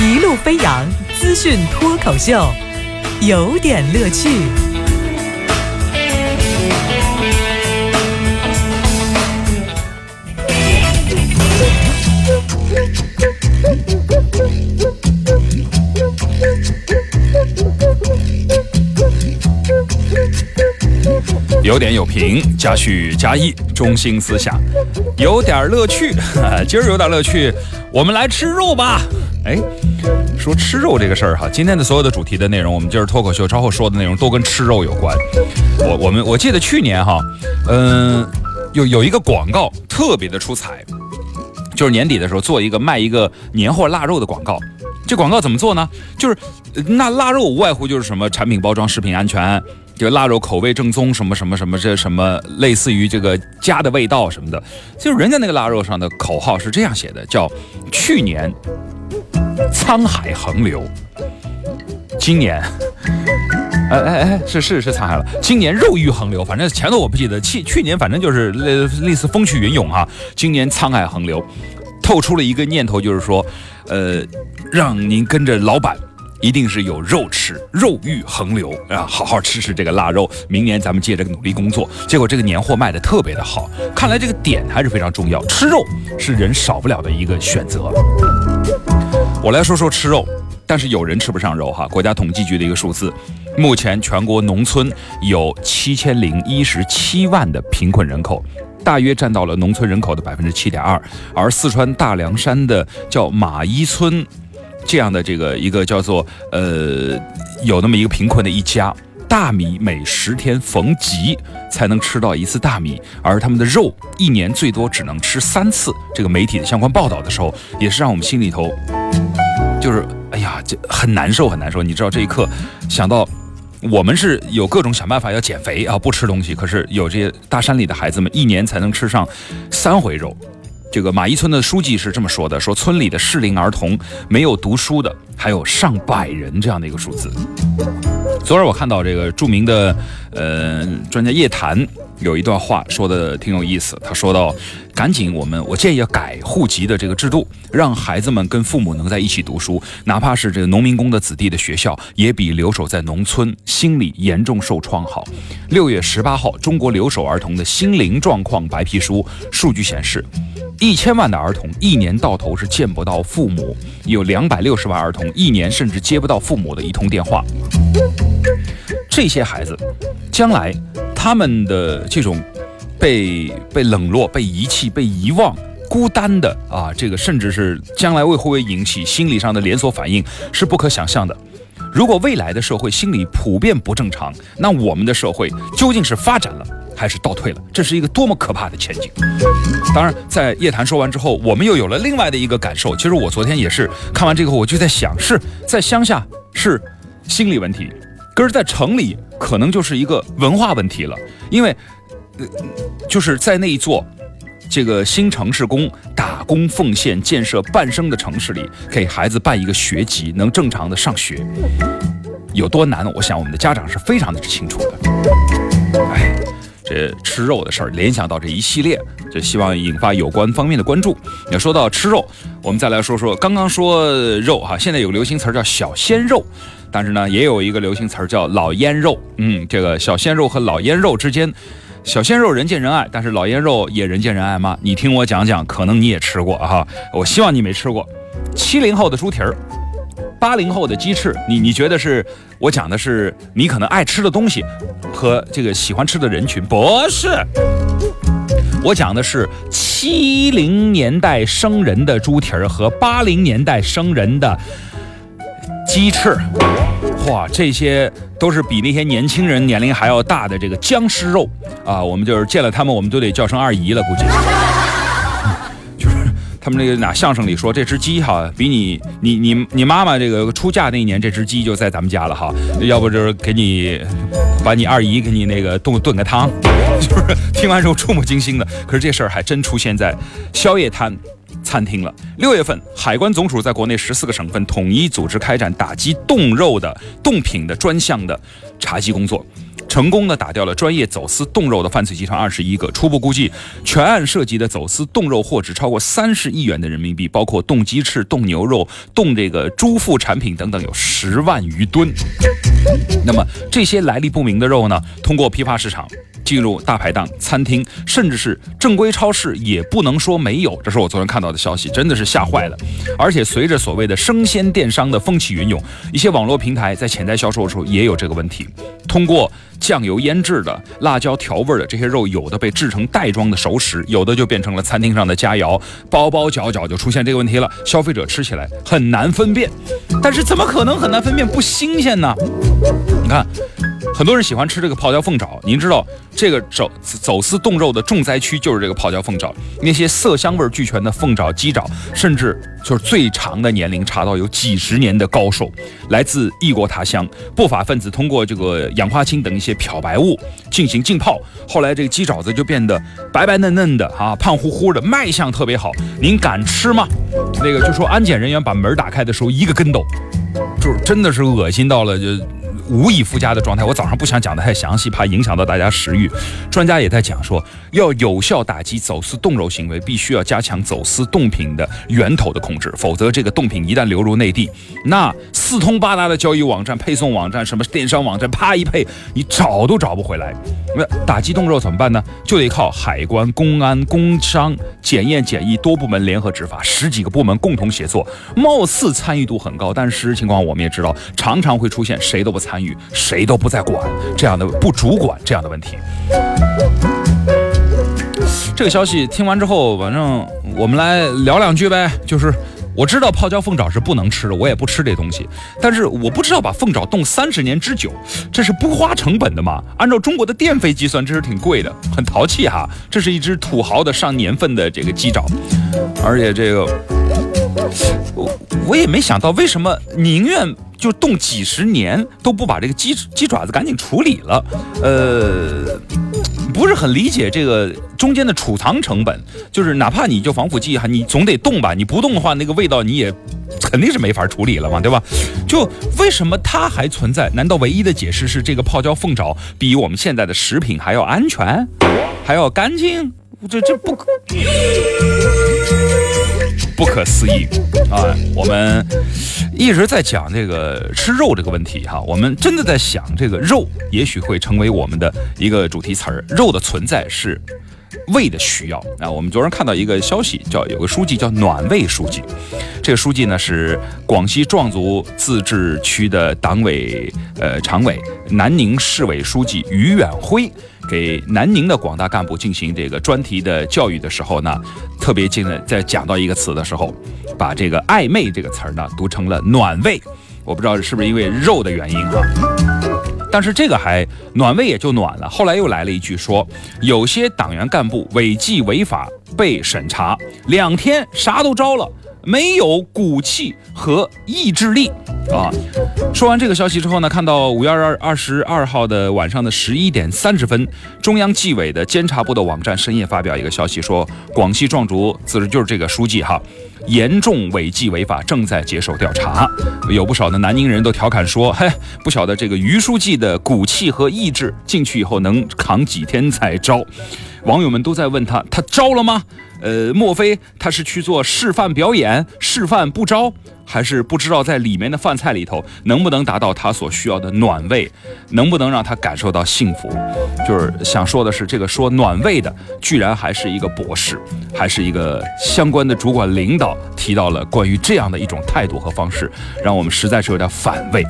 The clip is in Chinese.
一路飞扬资讯脱口秀，有点乐趣。有点有评，加叙加意，中心思想，有点乐趣。今儿有点乐趣，我们来吃肉吧。哎，说吃肉这个事儿哈，今天的所有的主题的内容，我们今儿脱口秀稍后说的内容都跟吃肉有关。我我们我记得去年哈，嗯，有有一个广告特别的出彩，就是年底的时候做一个卖一个年货腊肉的广告。这广告怎么做呢？就是那腊肉无外乎就是什么产品包装、食品安全。这个腊肉口味正宗，什么什么什么，这什么类似于这个家的味道什么的，就是人家那个腊肉上的口号是这样写的，叫“去年沧海横流，今年，哎哎哎，是是是沧海了，今年肉欲横流，反正前头我不记得，去去年反正就是类类似风起云涌哈，今年沧海横流，透出了一个念头，就是说，呃，让您跟着老板。一定是有肉吃，肉欲横流啊！好好吃吃这个腊肉，明年咱们接着努力工作。结果这个年货卖的特别的好，看来这个点还是非常重要。吃肉是人少不了的一个选择。我来说说吃肉，但是有人吃不上肉哈。国家统计局的一个数字，目前全国农村有七千零一十七万的贫困人口，大约占到了农村人口的百分之七点二。而四川大凉山的叫马依村。这样的这个一个叫做呃，有那么一个贫困的一家，大米每十天逢集才能吃到一次大米，而他们的肉一年最多只能吃三次。这个媒体的相关报道的时候，也是让我们心里头就是哎呀，这很难受很难受。你知道这一刻想到我们是有各种想办法要减肥啊，不吃东西，可是有这些大山里的孩子们一年才能吃上三回肉。这个马邑村的书记是这么说的：说村里的适龄儿童没有读书的还有上百人这样的一个数字。昨儿我看到这个著名的呃专家叶檀有一段话说的挺有意思，他说到：赶紧我们我建议要改户籍的这个制度，让孩子们跟父母能在一起读书，哪怕是这个农民工的子弟的学校，也比留守在农村心理严重受创好。六月十八号，中国留守儿童的心灵状况白皮书数据显示。一千万的儿童一年到头是见不到父母，有两百六十万儿童一年甚至接不到父母的一通电话。这些孩子，将来他们的这种被被冷落、被遗弃、被遗忘、孤单的啊，这个甚至是将来会不会引起心理上的连锁反应，是不可想象的。如果未来的社会心理普遍不正常，那我们的社会究竟是发展了？还是倒退了，这是一个多么可怕的前景！当然，在叶檀说完之后，我们又有了另外的一个感受。其实我昨天也是看完这个，我就在想，是在乡下是心理问题，可是在城里可能就是一个文化问题了。因为，呃，就是在那一座这个新城市工打工奉献建设半生的城市里，给孩子办一个学籍，能正常的上学，有多难？我想我们的家长是非常的清楚的。哎。这吃肉的事儿，联想到这一系列，就希望引发有关方面的关注。要说到吃肉，我们再来说说刚刚说肉哈，现在有个流行词儿叫小鲜肉，但是呢，也有一个流行词儿叫老腌肉。嗯，这个小鲜肉和老腌肉之间，小鲜肉人见人爱，但是老腌肉也人见人爱吗？你听我讲讲，可能你也吃过哈，我希望你没吃过。七零后的猪蹄儿。八零后的鸡翅，你你觉得是我讲的是你可能爱吃的东西和这个喜欢吃的人群？不是，我讲的是七零年代生人的猪蹄儿和八零年代生人的鸡翅。哇，这些都是比那些年轻人年龄还要大的这个僵尸肉啊！我们就是见了他们，我们都得叫声二姨了，估计。他们那个哪相声里说，这只鸡哈，比你你你你妈妈这个出嫁那一年，这只鸡就在咱们家了哈。要不就是给你把你二姨给你那个炖炖个汤，就是 听完之后触目惊心的。可是这事儿还真出现在宵夜摊餐厅了。六月份，海关总署在国内十四个省份统一组织开展打击冻肉的冻品的专项的查缉工作。成功的打掉了专业走私冻肉的犯罪集团二十一个，初步估计全案涉及的走私冻肉货值超过三十亿元的人民币，包括冻鸡翅、冻牛肉、冻这个猪副产品等等，有十万余吨。那么这些来历不明的肉呢，通过批发市场。进入大排档、餐厅，甚至是正规超市，也不能说没有。这是我昨天看到的消息，真的是吓坏了。而且随着所谓的生鲜电商的风起云涌，一些网络平台在潜在销售的时候也有这个问题。通过酱油腌制的、辣椒调味的这些肉，有的被制成袋装的熟食，有的就变成了餐厅上的佳肴，包包角角就出现这个问题了。消费者吃起来很难分辨，但是怎么可能很难分辨不新鲜呢？你看。很多人喜欢吃这个泡椒凤爪，您知道这个走走私冻肉的重灾区就是这个泡椒凤爪。那些色香味俱全的凤爪、鸡爪，甚至就是最长的年龄查到有几十年的高寿，来自异国他乡。不法分子通过这个氧化氢等一些漂白物进行浸泡，后来这个鸡爪子就变得白白嫩嫩的啊，胖乎乎的，卖相特别好。您敢吃吗？那个就说安检人员把门打开的时候一个跟斗，就是真的是恶心到了就。无以复加的状态，我早上不想讲的太详细，怕影响到大家食欲。专家也在讲说，要有效打击走私冻肉行为，必须要加强走私冻品的源头的控制，否则这个冻品一旦流入内地，那四通八达的交易网站、配送网站、什么电商网站，啪一配，你找都找不回来。那打击冻肉怎么办呢？就得靠海关、公安、工商、检验检疫多部门联合执法，十几个部门共同协作，貌似参与度很高，但是实际情况我们也知道，常常会出现谁都不参。与谁都不再管这样的不主管这样的问题。这个消息听完之后，反正我们来聊两句呗。就是我知道泡椒凤爪是不能吃的，我也不吃这东西。但是我不知道把凤爪冻三十年之久，这是不花成本的吗？按照中国的电费计算，这是挺贵的，很淘气哈。这是一只土豪的上年份的这个鸡爪，而且这个我我也没想到为什么宁愿。就冻几十年都不把这个鸡鸡爪子赶紧处理了，呃，不是很理解这个中间的储藏成本。就是哪怕你就防腐剂哈，你总得冻吧，你不冻的话，那个味道你也肯定是没法处理了嘛，对吧？就为什么它还存在？难道唯一的解释是这个泡椒凤爪比我们现在的食品还要安全，还要干净？这这不可。不可思议啊！我们一直在讲这个吃肉这个问题哈，我们真的在想，这个肉也许会成为我们的一个主题词儿。肉的存在是胃的需要啊！我们昨天看到一个消息，叫有个书记叫暖胃书记，这个书记呢是广西壮族自治区的党委呃常委、南宁市委书记于远辉。给南宁的广大干部进行这个专题的教育的时候呢，特别记得在讲到一个词的时候，把这个“暧昧”这个词儿呢读成了“暖胃”。我不知道是不是因为肉的原因哈，但是这个还暖胃也就暖了。后来又来了一句说，有些党员干部违纪违法被审查，两天啥都招了。没有骨气和意志力啊！说完这个消息之后呢，看到五月二二十二号的晚上的十一点三十分，中央纪委的监察部的网站深夜发表一个消息，说广西壮族自治就是这个书记哈，严重违纪违法，正在接受调查。有不少的南宁人都调侃说：“嘿，不晓得这个于书记的骨气和意志进去以后能扛几天才招。”网友们都在问他：“他招了吗？”呃，莫非他是去做示范表演，示范不招，还是不知道在里面的饭菜里头能不能达到他所需要的暖胃，能不能让他感受到幸福？就是想说的是，这个说暖胃的，居然还是一个博士，还是一个相关的主管领导提到了关于这样的一种态度和方式，让我们实在是有点反胃。